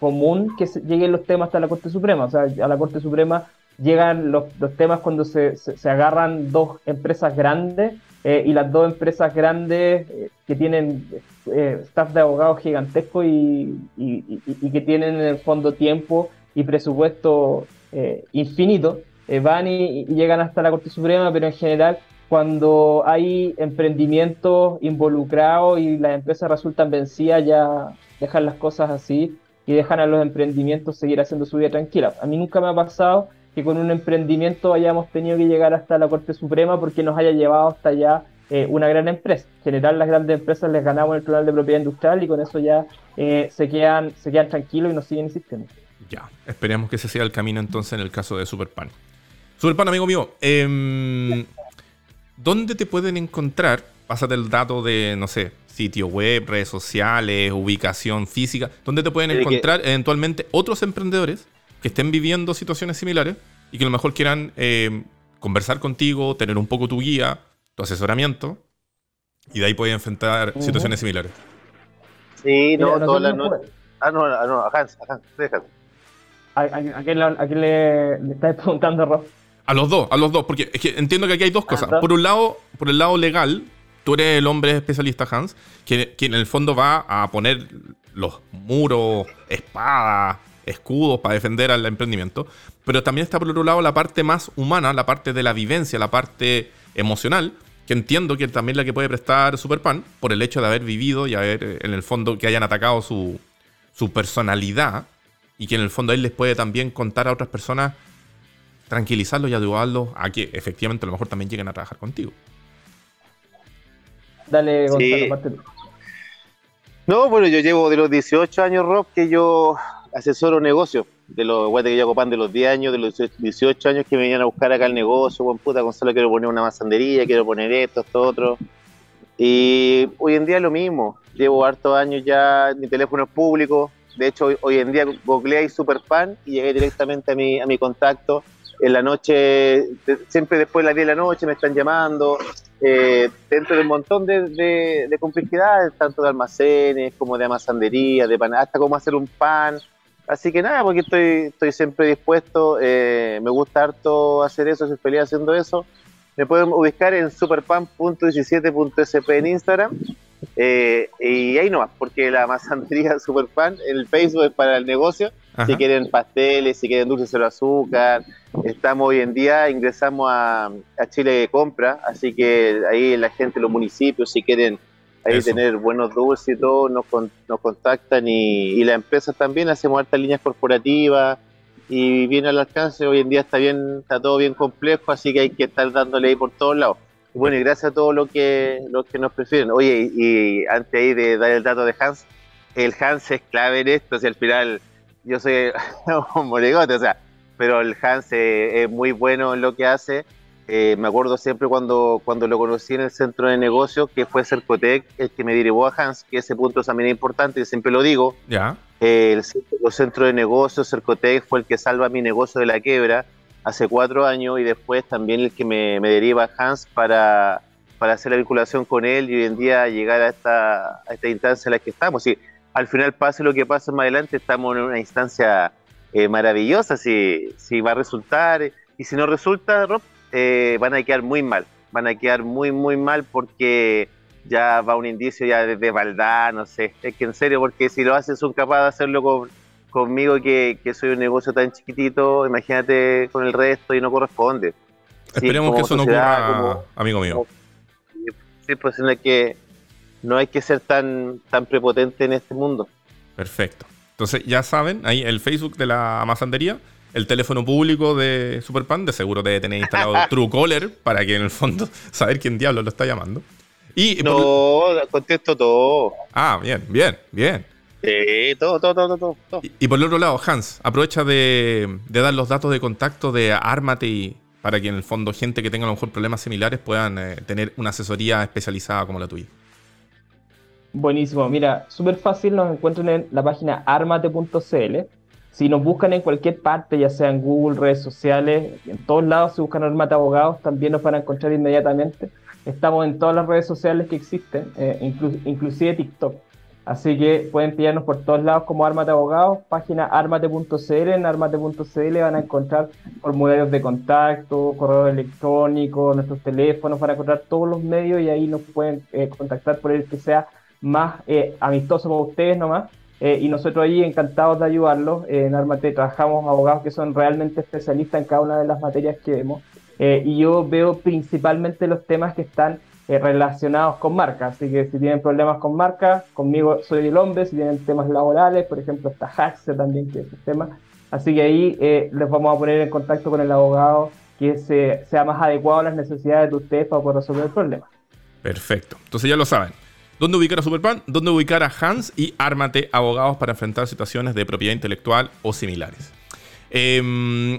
común que lleguen los temas hasta la Corte Suprema. O sea, a la Corte Suprema llegan los, temas cuando se, se, agarran dos empresas grandes eh, y las dos empresas grandes eh, que tienen eh, staff de abogados gigantesco y, y, que tienen en el fondo tiempo y presupuesto infinito, van y llegan hasta la Corte Suprema, pero en general cuando hay emprendimientos involucrados y las empresas resultan vencidas, ya dejan las cosas así y dejan a los emprendimientos seguir haciendo su vida tranquila. A mí nunca me ha pasado que con un emprendimiento hayamos tenido que llegar hasta la Corte Suprema porque nos haya llevado hasta allá eh, una gran empresa. En general, las grandes empresas les ganamos el Tribunal de Propiedad Industrial y con eso ya eh, se, quedan, se quedan tranquilos y nos siguen insistiendo. Ya, esperemos que ese sea el camino entonces en el caso de Superpan. Superpan, amigo mío, eh, ¿dónde te pueden encontrar? Pásate el dato de, no sé, sitio web, redes sociales, ubicación física, ¿dónde te pueden encontrar eventualmente otros emprendedores que estén viviendo situaciones similares y que a lo mejor quieran eh, conversar contigo, tener un poco tu guía, tu asesoramiento, y de ahí pueden enfrentar situaciones similares. Sí, no, todas las noches. Ah, no, ah, no, a Hans, a Hans, déjate. ¿A, quién, le, le estás preguntando, Rob? A los dos, a los dos, porque es que entiendo que aquí hay dos cosas. Por un lado, por el lado legal, tú eres el hombre especialista, Hans, que, que en el fondo va a poner los muros, espadas, escudos para defender al emprendimiento. Pero también está por otro lado la parte más humana, la parte de la vivencia, la parte emocional, que entiendo que también la que puede prestar Superpan, por el hecho de haber vivido y haber, eh, en el fondo, que hayan atacado su, su personalidad y que en el fondo él les puede también contar a otras personas, tranquilizarlos y ayudarlos a que efectivamente a lo mejor también lleguen a trabajar contigo. Dale, Gonzalo, No, bueno, yo llevo de los 18 años, Rob, que yo asesoro negocios. De los guates que yo copan de los 10 años, de los 18 años que me venían a buscar acá el negocio, buen puta, Gonzalo, quiero poner una masandería, quiero poner esto, esto, otro. Y hoy en día es lo mismo. Llevo hartos años ya, mi teléfono es público. De hecho, hoy, en día googleé Superfan y llegué directamente a mi, a mi contacto. En la noche, siempre después de las 10 de la noche me están llamando. Eh, dentro de un montón de, de, tanto de almacenes como de amasandería, de pan, hasta cómo hacer un pan. Así que nada, porque estoy, estoy siempre dispuesto. Eh, me gusta harto hacer eso, soy feliz haciendo eso. Me pueden ubicar en superpan.17.sp en Instagram. Eh, y ahí nomás, porque la masantería Superpan, el Facebook es para el negocio. Si quieren pasteles, si quieren dulces de azúcar. Estamos hoy en día, ingresamos a, Chile de Compra, así que ahí la gente, los municipios, si quieren ahí tener buenos dulces y todo, nos, nos contactan y, y las empresas también, hacemos altas líneas corporativas y viene al alcance. Hoy en día está bien, está todo bien complejo, así que hay que estar dándole ahí por todos lados. Y bueno, y gracias a todos los que, los que nos prefieren. Oye, y, antes ahí de dar el dato de Hans, el Hans es clave en esto, si al final yo soy un molegote, o sea, pero el Hans es, muy bueno en lo que hace. Eh, me acuerdo siempre cuando, cuando lo conocí en el centro de negocios, que fue Cercotec, el que me derivó a Hans, que ese punto también es importante, y siempre lo digo. Ya el, centro de negocios, Cercotec, fue el que salva mi negocio de la quiebra hace cuatro años y después también el que me, deriva Hans para, para hacer la vinculación con él y hoy en día llegar a esta, a esta instancia en la que estamos. Y al final, pase lo que pase más adelante, estamos en una instancia eh, maravillosa. Si, si va a resultar y si no resulta, Rob, eh, van a quedar muy mal. Van a quedar muy, muy mal porque ya va un indicio ya de, maldad, no sé. Es que en serio, porque si lo hacen, son capaces de hacerlo conmigo, que, soy un negocio tan chiquitito, imagínate con el resto y no corresponde. Esperemos que eso no ocurra, amigo mío. sí, pues que, no hay que ser tan, tan prepotente en este mundo. Perfecto. Entonces, ya saben, ahí el Facebook de la Amazandería, el teléfono público de Superpan, de seguro debe tener instalado Truecaller para que en el fondo saber quién diablo lo está llamando. Y no, contesto todo. Ah, bien, bien, bien. Sí, todo, todo, todo, todo. Y, por el otro lado, Hans, aprovecha de, dar los datos de contacto de Armate y para que en el fondo gente que tenga a lo mejor problemas similares puedan eh, tener una asesoría especializada como la tuya. Buenísimo, mira, súper fácil, nos encuentran en la página armate.cl. Si nos buscan en cualquier parte, ya sea en Google, redes sociales, en todos lados, si buscan Armate Abogados, también nos van a encontrar inmediatamente. Estamos en todas las redes sociales que existen, eh, inclusive TikTok. Así que pueden pillarnos por todos lados como Armate Abogados, página armate.cl. En armate.cl van a encontrar formularios de contacto, correo electrónico, nuestros teléfonos, van a encontrar todos los medios y ahí nos pueden eh, contactar por el que sea más eh, amistoso para ustedes nomás. y nosotros ahí encantados de ayudarlos. en Armate trabajamos abogados que son realmente especialistas en cada una de las materias que vemos. Eh, y yo veo principalmente los temas que están eh, relacionados con marcas. Así que si tienen problemas con marcas, conmigo soy el hombre. Si tienen temas laborales, por ejemplo, está Haxe también, que es el tema. Así que ahí eh, les vamos a poner en contacto con el abogado que sea más adecuado a las necesidades de ustedes para poder resolver el problema. Perfecto. Entonces ya lo saben. ¿Dónde ubicar a Superpan? ¿Dónde ubicar a Hans? Y ármate abogados para enfrentar situaciones de propiedad intelectual o similares. Em,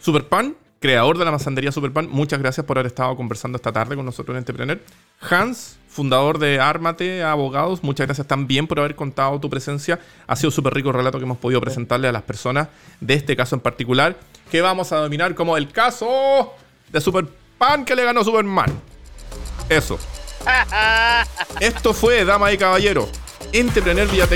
Superpan creador de la masandería Superpan, muchas gracias por haber estado conversando esta tarde con nosotros en Entrepreneur. Hans, fundador de Ármate Abogados, muchas gracias también por haber contado tu presencia. Ha sido súper rico el relato que hemos podido presentarle a las personas de este caso en particular, que vamos a dominar como el caso de Superpan que le ganó Superman. Eso. Esto fue, damas y caballeros, Entrepreneur Vía.